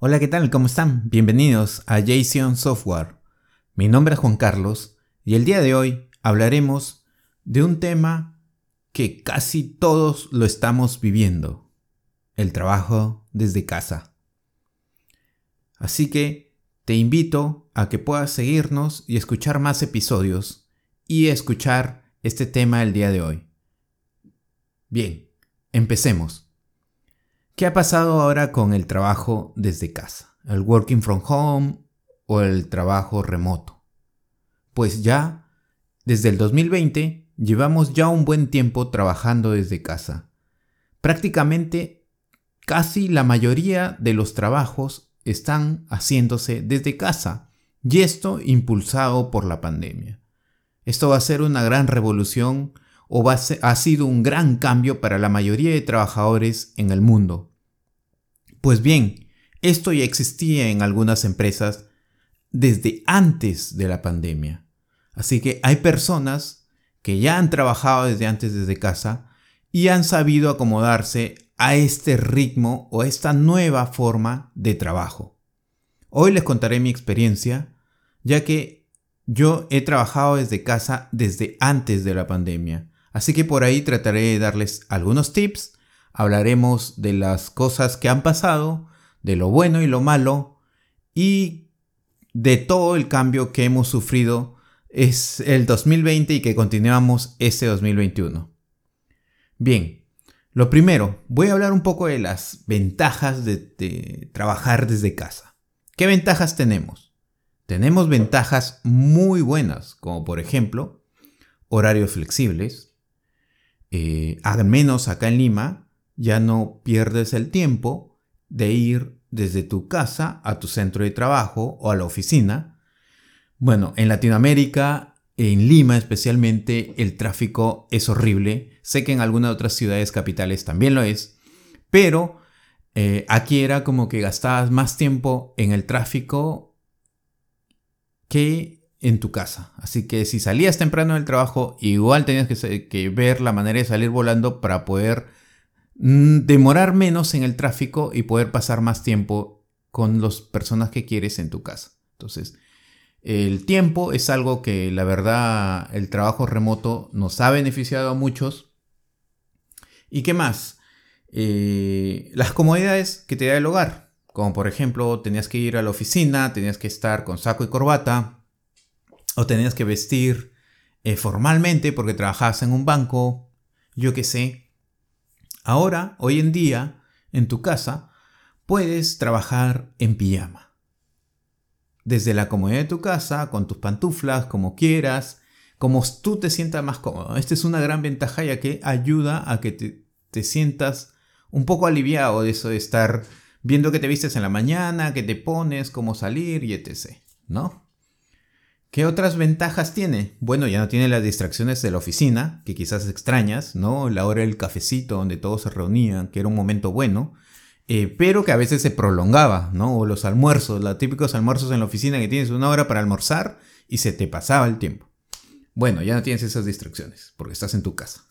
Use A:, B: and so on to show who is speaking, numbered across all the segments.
A: Hola, ¿qué tal? ¿Cómo están? Bienvenidos a Jason Software. Mi nombre es Juan Carlos y el día de hoy hablaremos de un tema que casi todos lo estamos viviendo, el trabajo desde casa. Así que te invito a que puedas seguirnos y escuchar más episodios y escuchar este tema el día de hoy. Bien, empecemos. ¿Qué ha pasado ahora con el trabajo desde casa? ¿El working from home o el trabajo remoto? Pues ya, desde el 2020, llevamos ya un buen tiempo trabajando desde casa. Prácticamente casi la mayoría de los trabajos están haciéndose desde casa, y esto impulsado por la pandemia. Esto va a ser una gran revolución o ha sido un gran cambio para la mayoría de trabajadores en el mundo pues bien, esto ya existía en algunas empresas desde antes de la pandemia. Así que hay personas que ya han trabajado desde antes desde casa y han sabido acomodarse a este ritmo o a esta nueva forma de trabajo. Hoy les contaré mi experiencia, ya que yo he trabajado desde casa desde antes de la pandemia. Así que por ahí trataré de darles algunos tips hablaremos de las cosas que han pasado, de lo bueno y lo malo y de todo el cambio que hemos sufrido es el 2020 y que continuamos este 2021. Bien, lo primero, voy a hablar un poco de las ventajas de, de trabajar desde casa. ¿Qué ventajas tenemos? Tenemos ventajas muy buenas, como por ejemplo horarios flexibles. Eh, al menos acá en Lima ya no pierdes el tiempo de ir desde tu casa a tu centro de trabajo o a la oficina. Bueno, en Latinoamérica, en Lima especialmente, el tráfico es horrible. Sé que en algunas otras ciudades capitales también lo es, pero eh, aquí era como que gastabas más tiempo en el tráfico que en tu casa. Así que si salías temprano del trabajo, igual tenías que, ver la manera de salir volando para poder Mm, demorar menos en el tráfico y poder pasar más tiempo con las personas que quieres en tu casa. Entonces, el tiempo es algo que la verdad el trabajo remoto nos ha beneficiado a muchos. ¿Y qué más? Eh, las comodidades que te da el hogar. Como por ejemplo, tenías que ir a la oficina, tenías que estar con saco y corbata, o tenías que vestir eh, formalmente porque trabajabas en un banco, yo qué sé. Ahora, hoy en día, en tu casa, puedes trabajar en pijama. Desde la comodidad de tu casa, con tus pantuflas, como quieras, como tú te sientas más cómodo. Esta es una gran ventaja ya que ayuda a que te, te sientas un poco aliviado de eso de estar viendo que te vistes en la mañana, que te pones, cómo salir y etc. ¿No? ¿Qué otras ventajas tiene? Bueno, ya no tiene las distracciones de la oficina, que quizás extrañas, ¿no? La hora del cafecito donde todos se reunían, que era un momento bueno, eh, pero que a veces se prolongaba, ¿no? O los almuerzos, los típicos almuerzos en la oficina que tienes una hora para almorzar y se te pasaba el tiempo. Bueno, ya no tienes esas distracciones, porque estás en tu casa.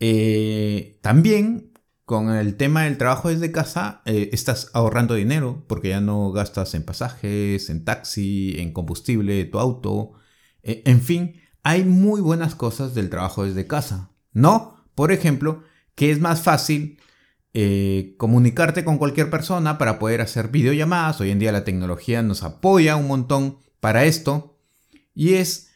A: Eh, también con el tema del trabajo desde casa, eh, estás ahorrando dinero porque ya no gastas en pasajes, en taxi, en combustible de tu auto. Eh, en fin, hay muy buenas cosas del trabajo desde casa. ¿No? Por ejemplo, que es más fácil eh, comunicarte con cualquier persona para poder hacer videollamadas. Hoy en día la tecnología nos apoya un montón para esto. Y es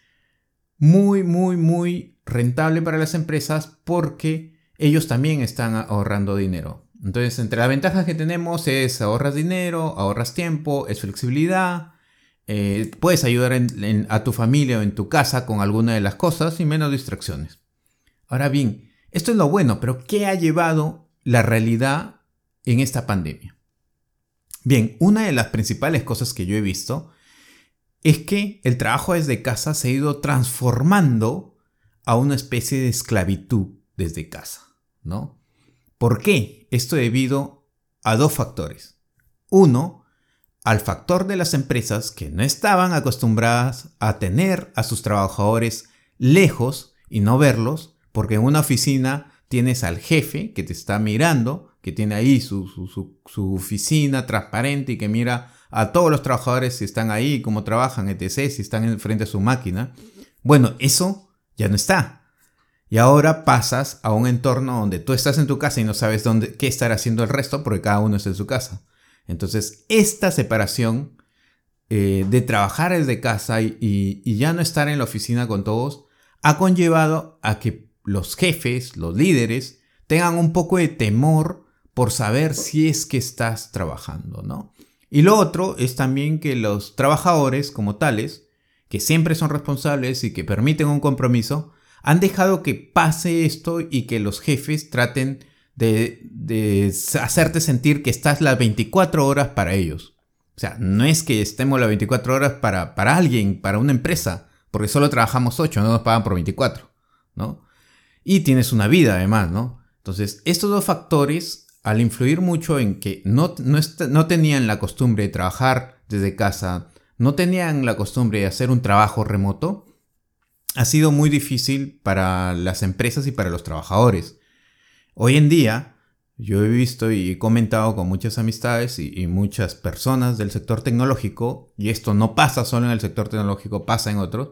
A: muy, muy, muy rentable para las empresas porque ellos también están ahorrando dinero. Entonces, entre las ventajas que tenemos es ahorras dinero, ahorras tiempo, es flexibilidad, eh, puedes ayudar a tu familia o en tu casa con alguna de las cosas y menos distracciones. Ahora bien, esto es lo bueno, pero ¿qué ha llevado la realidad en esta pandemia? Bien, una de las principales cosas que yo he visto es que el trabajo desde casa se ha ido transformando a una especie de esclavitud desde casa. ¿No? ¿Por qué? Esto debido a dos factores. Uno, al factor de las empresas que no estaban acostumbradas a tener a sus trabajadores lejos y no verlos, porque en una oficina tienes al jefe que te está mirando, que tiene ahí su, oficina transparente y que mira a todos los trabajadores si están ahí, cómo trabajan, etc., si están frente a su máquina. Bueno, eso ya no está. Y ahora pasas a un entorno donde tú estás en tu casa y no sabes dónde, qué estar haciendo el resto porque cada uno está en su casa. Entonces, esta separación eh, de trabajar desde casa y, ya no estar en la oficina con todos ha conllevado a que los jefes, los líderes, tengan un poco de temor por saber si es que estás trabajando, ¿no? Y lo otro es también que los trabajadores como tales, que siempre son responsables y que permiten un compromiso, han dejado que pase esto y que los jefes traten de, hacerte sentir que estás las 24 horas para ellos. O sea, no es que estemos las 24 horas para, para alguien, para una empresa, porque solo trabajamos 8, no nos pagan por 24, ¿no? Y tienes una vida además, ¿no? Entonces, estos dos factores, al influir mucho en que no, no, no tenían la costumbre de trabajar desde casa, no tenían la costumbre de hacer un trabajo remoto, ha sido muy difícil para las empresas y para los trabajadores. Hoy en día, yo he visto y he comentado con muchas amistades y, muchas personas del sector tecnológico, y esto no pasa solo en el sector tecnológico, pasa en otros,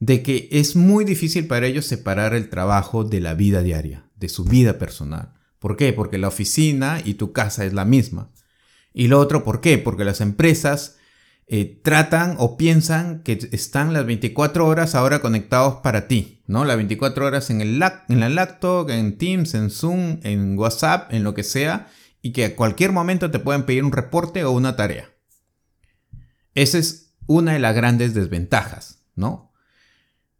A: de que es muy difícil para ellos separar el trabajo de la vida diaria, de su vida personal. ¿Por qué? Porque la oficina y tu casa es la misma. Y lo otro, ¿por qué? Porque las empresas eh, tratan o piensan que están las 24 horas ahora conectados para ti, ¿no? Las 24 horas en, el en la laptop, en Teams, en Zoom, en WhatsApp, en lo que sea, y que a cualquier momento te pueden pedir un reporte o una tarea. Esa es una de las grandes desventajas, ¿no?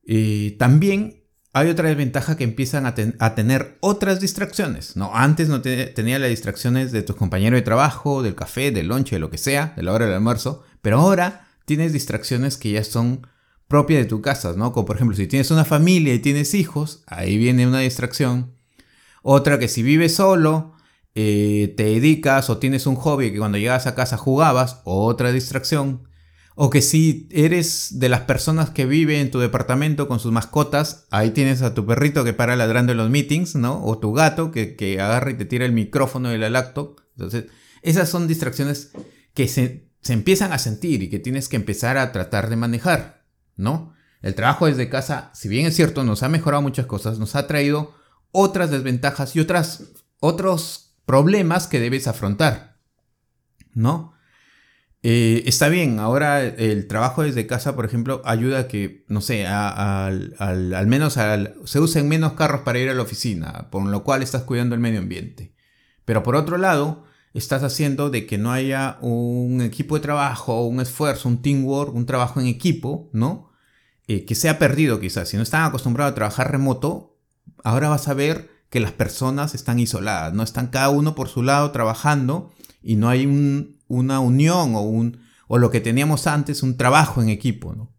A: Y también hay otra desventaja que empiezan a, tener otras distracciones, ¿no? Antes no tenía las distracciones de tus compañeros de trabajo, del café, del lunch, de lo que sea, de la hora del almuerzo, pero ahora tienes distracciones que ya son propias de tu casa, ¿no? Como por ejemplo, si tienes una familia y tienes hijos, ahí viene una distracción. Otra que si vives solo, eh, te dedicas o tienes un hobby que cuando llegas a casa jugabas, otra distracción. O que si eres de las personas que vive en tu departamento con sus mascotas, ahí tienes a tu perrito que para ladrando en los meetings, ¿no? O tu gato que, que agarra y te tira el micrófono de la laptop. Entonces, esas son distracciones que se se empiezan a sentir y que tienes que empezar a tratar de manejar, ¿no? El trabajo desde casa, si bien es cierto, nos ha mejorado muchas cosas, nos ha traído otras desventajas y otras, otros problemas que debes afrontar, ¿no? Eh, está bien, ahora el trabajo desde casa, por ejemplo, ayuda a que, no sé, al, menos se usen menos carros para ir a la oficina, por lo cual estás cuidando el medio ambiente. Pero por otro lado, estás haciendo de que no haya un equipo de trabajo, un esfuerzo, un teamwork, un trabajo en equipo, ¿no? Eh, que se ha perdido quizás. Si no están acostumbrados a trabajar remoto, ahora vas a ver que las personas están isoladas, no están cada uno por su lado trabajando y no hay una unión o, un, o lo que teníamos antes, un trabajo en equipo, ¿no?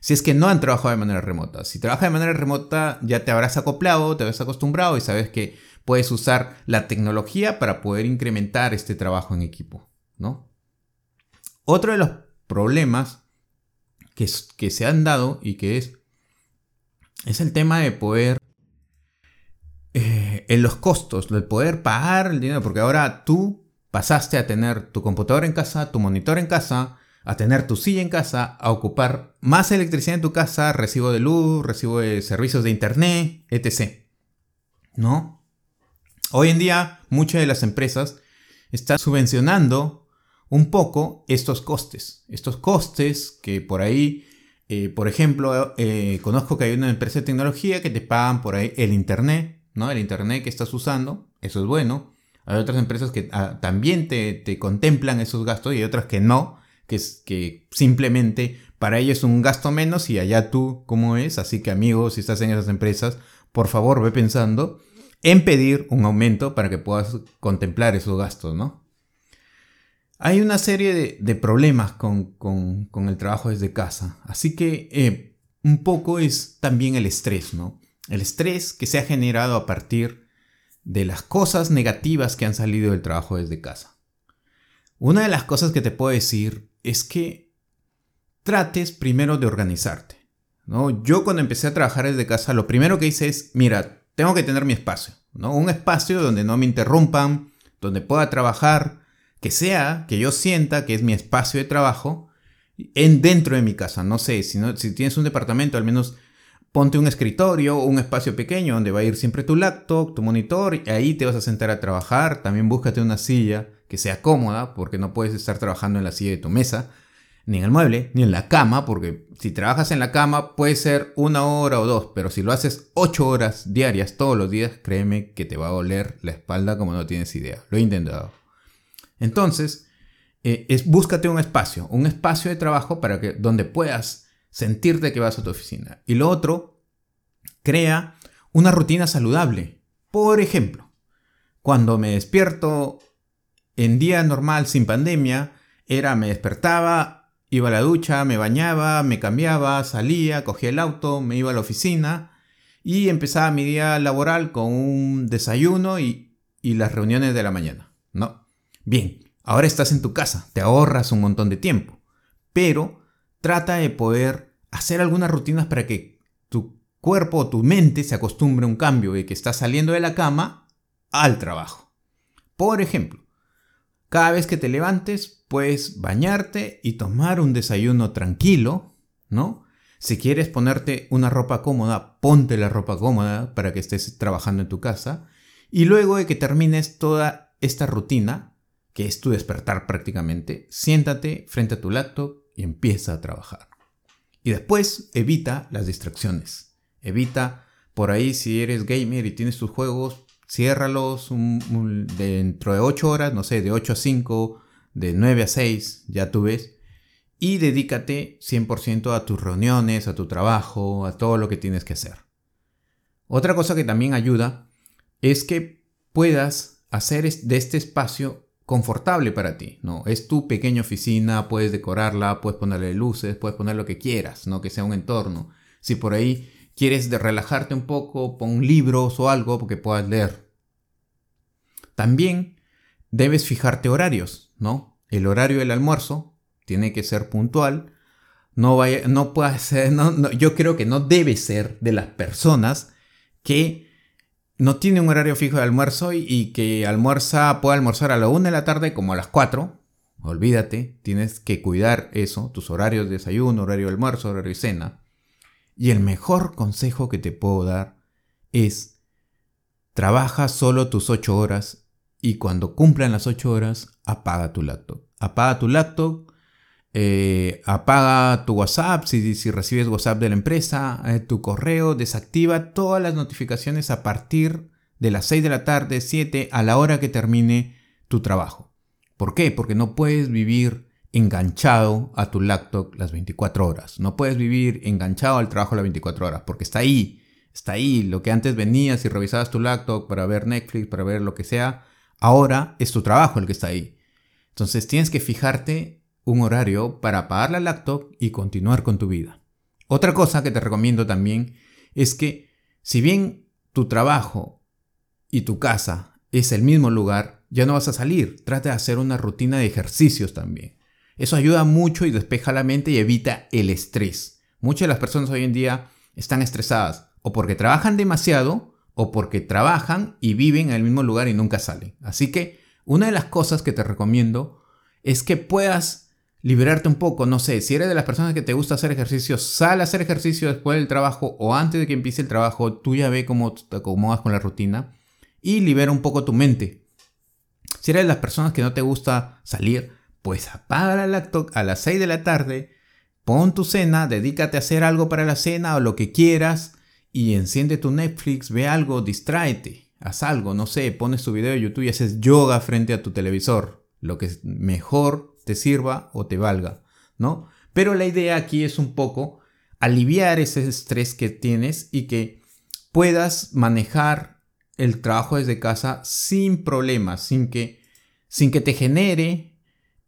A: Si es que no han trabajado de manera remota. Si trabajas de manera remota, ya te habrás acoplado, te habrás acostumbrado y sabes que puedes usar la tecnología para poder incrementar este trabajo en equipo, ¿no? Otro de los problemas que, que se han dado y que es, es el tema de poder, eh, en los costos, de poder pagar el dinero, porque ahora tú pasaste a tener tu computador en casa, tu monitor en casa, a tener tu silla en casa, a ocupar más electricidad en tu casa, recibo de luz, recibo de servicios de internet, etc. ¿No? Hoy en día muchas de las empresas están subvencionando un poco estos costes. Estos costes que por ahí, eh, por ejemplo, eh, conozco que hay una empresa de tecnología que te pagan por ahí el Internet, ¿no? El Internet que estás usando, eso es bueno. Hay otras empresas que ah, también te, contemplan esos gastos y hay otras que no, que, es, que simplemente para ellos es un gasto menos y allá tú cómo es. Así que amigos, si estás en esas empresas, por favor ve pensando en pedir un aumento para que puedas contemplar esos gastos, ¿no? Hay una serie de, problemas con, el trabajo desde casa, así que eh, un poco es también el estrés, ¿no? El estrés que se ha generado a partir de las cosas negativas que han salido del trabajo desde casa. Una de las cosas que te puedo decir es que trates primero de organizarte. ¿no? Yo cuando empecé a trabajar desde casa, lo primero que hice es, mira, tengo que tener mi espacio, ¿no? Un espacio donde no me interrumpan, donde pueda trabajar, que sea, que yo sienta que es mi espacio de trabajo en dentro de mi casa. No sé, si, no, si tienes un departamento, al menos ponte un escritorio un espacio pequeño donde va a ir siempre tu laptop, tu monitor, y ahí te vas a sentar a trabajar. También búscate una silla que sea cómoda, porque no puedes estar trabajando en la silla de tu mesa, ni en el mueble, ni en la cama, porque si trabajas en la cama puede ser una hora o dos, pero si lo haces ocho horas diarias todos los días, créeme que te va a doler la espalda como no tienes idea. Lo he intentado. Entonces, eh, es, búscate un espacio, un espacio de trabajo para que, donde puedas sentirte que vas a tu oficina. Y lo otro, crea una rutina saludable. Por ejemplo, cuando me despierto en día normal sin pandemia, era me despertaba, iba a la ducha, me bañaba, me cambiaba, salía, cogía el auto, me iba a la oficina y empezaba mi día laboral con un desayuno y, y las reuniones de la mañana. ¿no? Bien, ahora estás en tu casa, te ahorras un montón de tiempo, pero trata de poder hacer algunas rutinas para que tu cuerpo o tu mente se acostumbre a un cambio de que estás saliendo de la cama al trabajo. Por ejemplo, cada vez que te levantes, puedes bañarte y tomar un desayuno tranquilo, ¿no? Si quieres ponerte una ropa cómoda, ponte la ropa cómoda para que estés trabajando en tu casa. Y luego de que termines toda esta rutina, que es tu despertar prácticamente, siéntate frente a tu laptop y empieza a trabajar. Y después evita las distracciones. Evita por ahí si eres gamer y tienes tus juegos, ciérralos dentro de 8 horas, no sé, de 8 a 5, de 9 a 6, ya tú ves. Y dedícate 100% a tus reuniones, a tu trabajo, a todo lo que tienes que hacer. Otra cosa que también ayuda es que puedas hacer de este espacio confortable para ti, ¿no? Es tu pequeña oficina, puedes decorarla, puedes ponerle luces, puedes poner lo que quieras, ¿no? Que sea un entorno. Si por ahí quieres de relajarte un poco, pon libros o algo porque puedas leer. También debes fijarte horarios, ¿no? El horario del almuerzo tiene que ser puntual. No, vaya, no puede ser, yo creo que no debe ser de las personas que no tiene un horario fijo de almuerzo y, que almuerza, puede almorzar a la 1 de la tarde como a las 4. Olvídate, tienes que cuidar eso, tus horarios de desayuno, horario de almuerzo, horario de cena. Y el mejor consejo que te puedo dar es, trabaja solo tus 8 horas y cuando cumplan las 8 horas, apaga tu laptop. Apaga tu laptop, eh, apaga tu WhatsApp si, si, recibes WhatsApp de la empresa, eh, tu correo, desactiva todas las notificaciones a partir de las 6 de la tarde, 7, a la hora que termine tu trabajo. ¿Por qué? Porque no puedes vivir enganchado a tu laptop las 24 horas. No puedes vivir enganchado al trabajo las 24 horas porque está ahí. Está ahí. Lo que antes venías y revisabas tu laptop para ver Netflix, para ver lo que sea, ahora es tu trabajo el que está ahí. Entonces tienes que fijarte un horario para apagar la laptop y continuar con tu vida. Otra cosa que te recomiendo también es que si bien tu trabajo y tu casa es el mismo lugar, ya no vas a salir. Trata de hacer una rutina de ejercicios también. Eso ayuda mucho y despeja la mente y evita el estrés. Muchas de las personas hoy en día están estresadas o porque trabajan demasiado o porque trabajan y viven en el mismo lugar y nunca salen. Así que una de las cosas que te recomiendo es que puedas liberarte un poco. No sé, si eres de las personas que te gusta hacer ejercicio, sal a hacer ejercicio después del trabajo o antes de que empiece el trabajo. Tú ya ve cómo te acomodas con la rutina y libera un poco tu mente. Si eres de las personas que no te gusta salir, pues apaga la laptop a las 6 de la tarde, pon tu cena, dedícate a hacer algo para la cena o lo que quieras y enciende tu Netflix, ve algo, distráete, haz algo, no sé, pones tu video de YouTube y haces yoga frente a tu televisor, lo que mejor te sirva o te valga, ¿no? Pero la idea aquí es un poco aliviar ese estrés que tienes y que puedas manejar el trabajo desde casa sin problemas, sin que, sin que te genere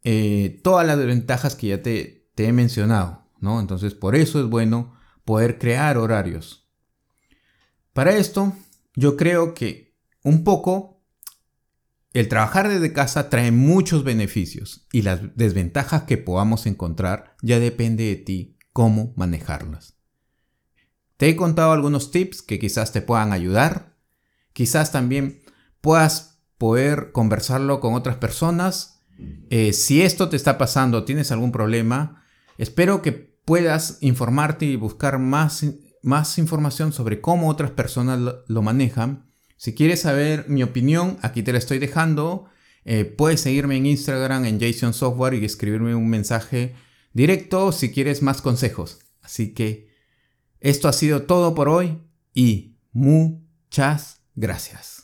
A: eh, todas las ventajas que ya te, te he mencionado, ¿no? Entonces, por eso es bueno poder crear horarios. Para esto, yo creo que un poco el trabajar desde casa trae muchos beneficios y las desventajas que podamos encontrar ya depende de ti cómo manejarlas. Te he contado algunos tips que quizás te puedan ayudar, quizás también puedas poder conversarlo con otras personas. Eh, si esto te está pasando, tienes algún problema, espero que puedas informarte y buscar más, más información sobre cómo otras personas lo, manejan. Si quieres saber mi opinión, aquí te la estoy dejando. Eh, puedes seguirme en Instagram en Jason Software y escribirme un mensaje directo si quieres más consejos. Así que esto ha sido todo por hoy y muchas gracias.